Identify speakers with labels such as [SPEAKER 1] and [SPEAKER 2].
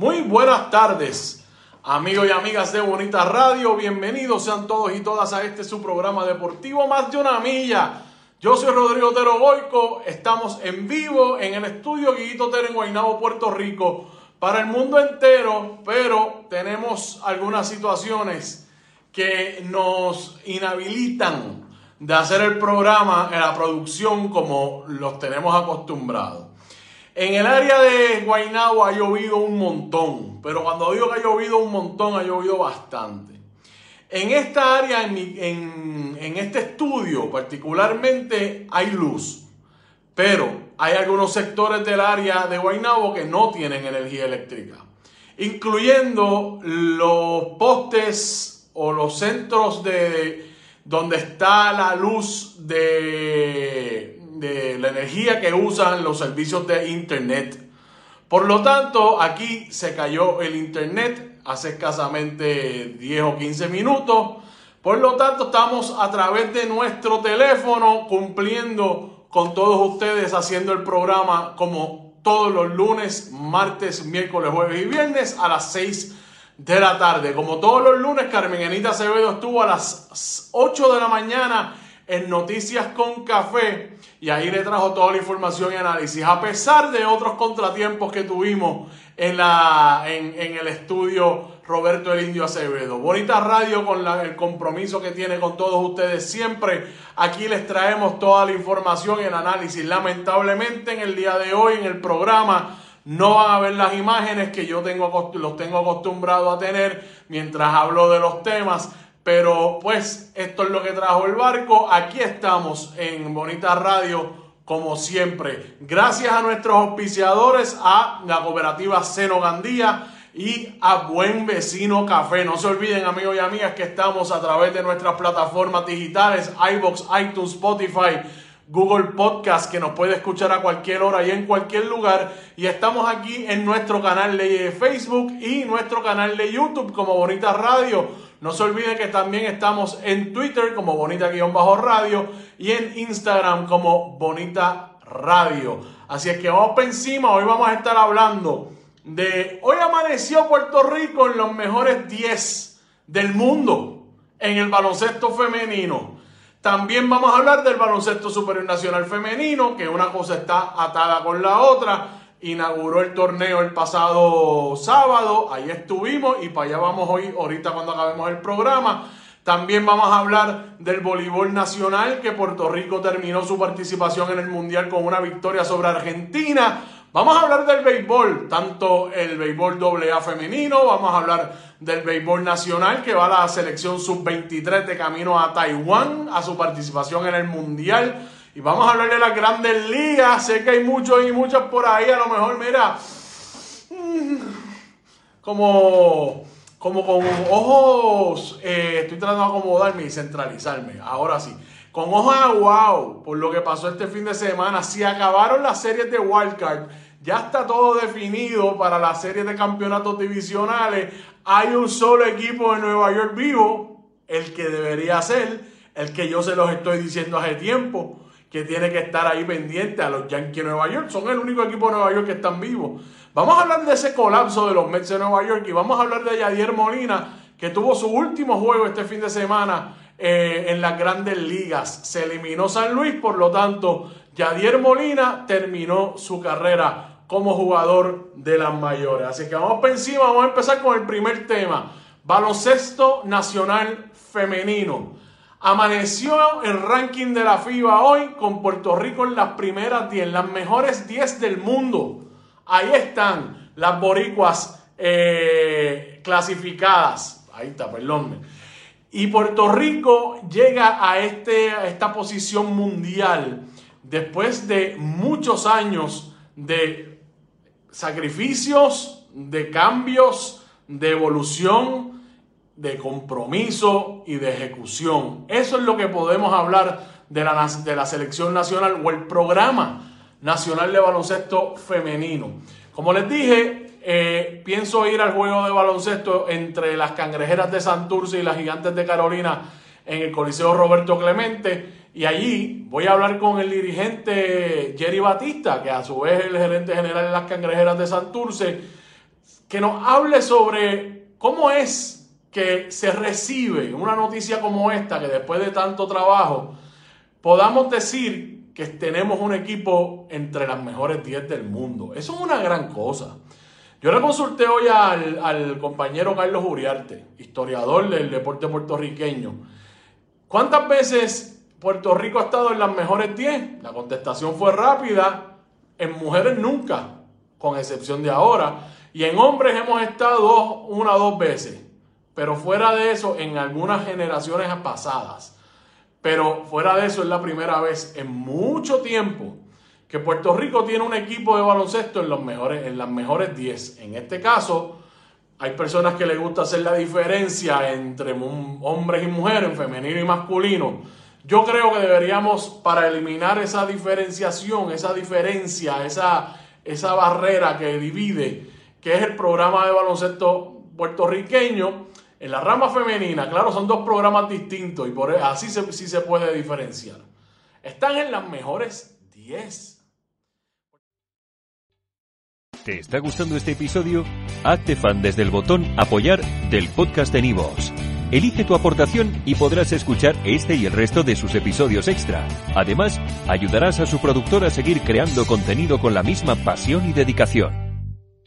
[SPEAKER 1] Muy buenas tardes, amigos y amigas de Bonita Radio. Bienvenidos sean todos y todas a este su programa deportivo Más de una milla. Yo soy Rodrigo Otero Goico. Estamos en vivo en el estudio Guiguito Otero en Puerto Rico, para el mundo entero, pero tenemos algunas situaciones que nos inhabilitan de hacer el programa en la producción como los tenemos acostumbrados. En el área de Guaynabo ha llovido un montón, pero cuando digo que ha llovido un montón, ha llovido bastante. En esta área, en, en este estudio particularmente, hay luz, pero hay algunos sectores del área de Guaynabo que no tienen energía eléctrica, incluyendo los postes o los centros de donde está la luz de de la energía que usan los servicios de Internet. Por lo tanto, aquí se cayó el Internet hace escasamente 10 o 15 minutos. Por lo tanto, estamos a través de nuestro teléfono cumpliendo con todos ustedes haciendo el programa como todos los lunes, martes, miércoles, jueves y viernes a las 6 de la tarde. Como todos los lunes, Carmen Anita Acevedo estuvo a las 8 de la mañana en Noticias con Café y ahí le trajo toda la información y análisis, a pesar de otros contratiempos que tuvimos en, la, en, el estudio Roberto el Indio Acevedo. Bonita radio con el compromiso que tiene con todos ustedes siempre. Aquí les traemos toda la información y el análisis. Lamentablemente en el día de hoy en el programa no van a ver las imágenes que yo tengo, los tengo acostumbrado a tener mientras hablo de los temas. Pero pues esto es lo que trajo el barco. Aquí estamos en Bonita Radio como siempre. Gracias a nuestros auspiciadores, a la cooperativa Seno Gandía y a Buen Vecino Café. No se olviden amigos y amigas que estamos a través de nuestras plataformas digitales, iBox, iTunes, Spotify. Google Podcast que nos puede escuchar a cualquier hora y en cualquier lugar. Y estamos aquí en nuestro canal de Facebook y nuestro canal de YouTube como Bonita Radio no se olviden que también estamos en Twitter como Bonita-Radio y en Instagram como Bonita Radio. Así es que vamos para encima. Hoy vamos a estar hablando de. Hoy amaneció Puerto Rico en los mejores 10 del mundo en el baloncesto femenino. También vamos a hablar del baloncesto superior nacional femenino, que una cosa está atada con la otra inauguró el torneo el pasado sábado, ahí estuvimos y para allá vamos hoy, ahorita cuando acabemos el programa. También vamos a hablar del voleibol nacional, que Puerto Rico terminó su participación en el Mundial con una victoria sobre Argentina. Vamos a hablar del béisbol, tanto el béisbol AA femenino, vamos a hablar del béisbol nacional, que va a la selección sub-23 de camino a Taiwán, a su participación en el Mundial. Y vamos a hablar de las grandes ligas. Sé que hay muchos y muchas por ahí. A lo mejor, mira, mm, como, como con ojos, eh, estoy tratando de acomodarme y centralizarme. Ahora sí. Con ojos a wow por lo que pasó este fin de semana. Si acabaron las series de Wildcard, ya está todo definido para las series de campeonatos divisionales. Hay un solo equipo de Nueva York vivo, el que debería ser, el que yo se los estoy diciendo hace tiempo que tiene que estar ahí pendiente a los Yankees de Nueva York. Son el único equipo de Nueva York que están vivos. Vamos a hablar de ese colapso de los Mets de Nueva York y vamos a hablar de Yadier Molina, que tuvo su último juego este fin de semana eh, en las grandes ligas. Se eliminó San Luis, por lo tanto, Yadier Molina terminó su carrera como jugador de las mayores. Así que vamos por encima, vamos a empezar con el primer tema. Baloncesto Nacional Femenino. Amaneció el ranking de la FIBA hoy con Puerto Rico en las primeras 10, las mejores 10 del mundo. Ahí están las boricuas eh, clasificadas. Ahí está, perdón. Y Puerto Rico llega a, este, a esta posición mundial después de muchos años de sacrificios, de cambios, de evolución de compromiso y de ejecución. Eso es lo que podemos hablar de la, de la selección nacional o el programa nacional de baloncesto femenino. Como les dije, eh, pienso ir al juego de baloncesto entre las cangrejeras de Santurce y las gigantes de Carolina en el Coliseo Roberto Clemente. Y allí voy a hablar con el dirigente Jerry Batista, que a su vez es el gerente general de las cangrejeras de Santurce que nos hable sobre cómo es que se recibe una noticia como esta, que después de tanto trabajo, podamos decir que tenemos un equipo entre las mejores 10 del mundo. Eso es una gran cosa. Yo le consulté hoy al, compañero Carlos Uriarte, historiador del deporte puertorriqueño. ¿Cuántas veces Puerto Rico ha estado en las mejores 10? La contestación fue rápida. En mujeres nunca, con excepción de ahora. Y en hombres hemos estado una o dos veces. Pero fuera de eso, en algunas generaciones pasadas. Pero fuera de eso, es la primera vez en mucho tiempo que Puerto Rico tiene un equipo de baloncesto en, los mejores, en las mejores 10. En este caso, hay personas que les gusta hacer la diferencia entre hombres y mujeres, femenino y masculino. Yo creo que deberíamos, para eliminar esa diferenciación, esa diferencia, esa, esa barrera que divide, que es el programa de baloncesto puertorriqueño, en la rama femenina, claro, son dos programas distintos y por así sí se puede diferenciar. Están en las mejores 10.
[SPEAKER 2] ¿Te está gustando este episodio? Hazte fan desde el botón Apoyar del podcast de Nivos. Elige tu aportación y podrás escuchar este y el resto de sus episodios extra. Además, ayudarás a su productor a seguir creando contenido con la misma pasión y dedicación.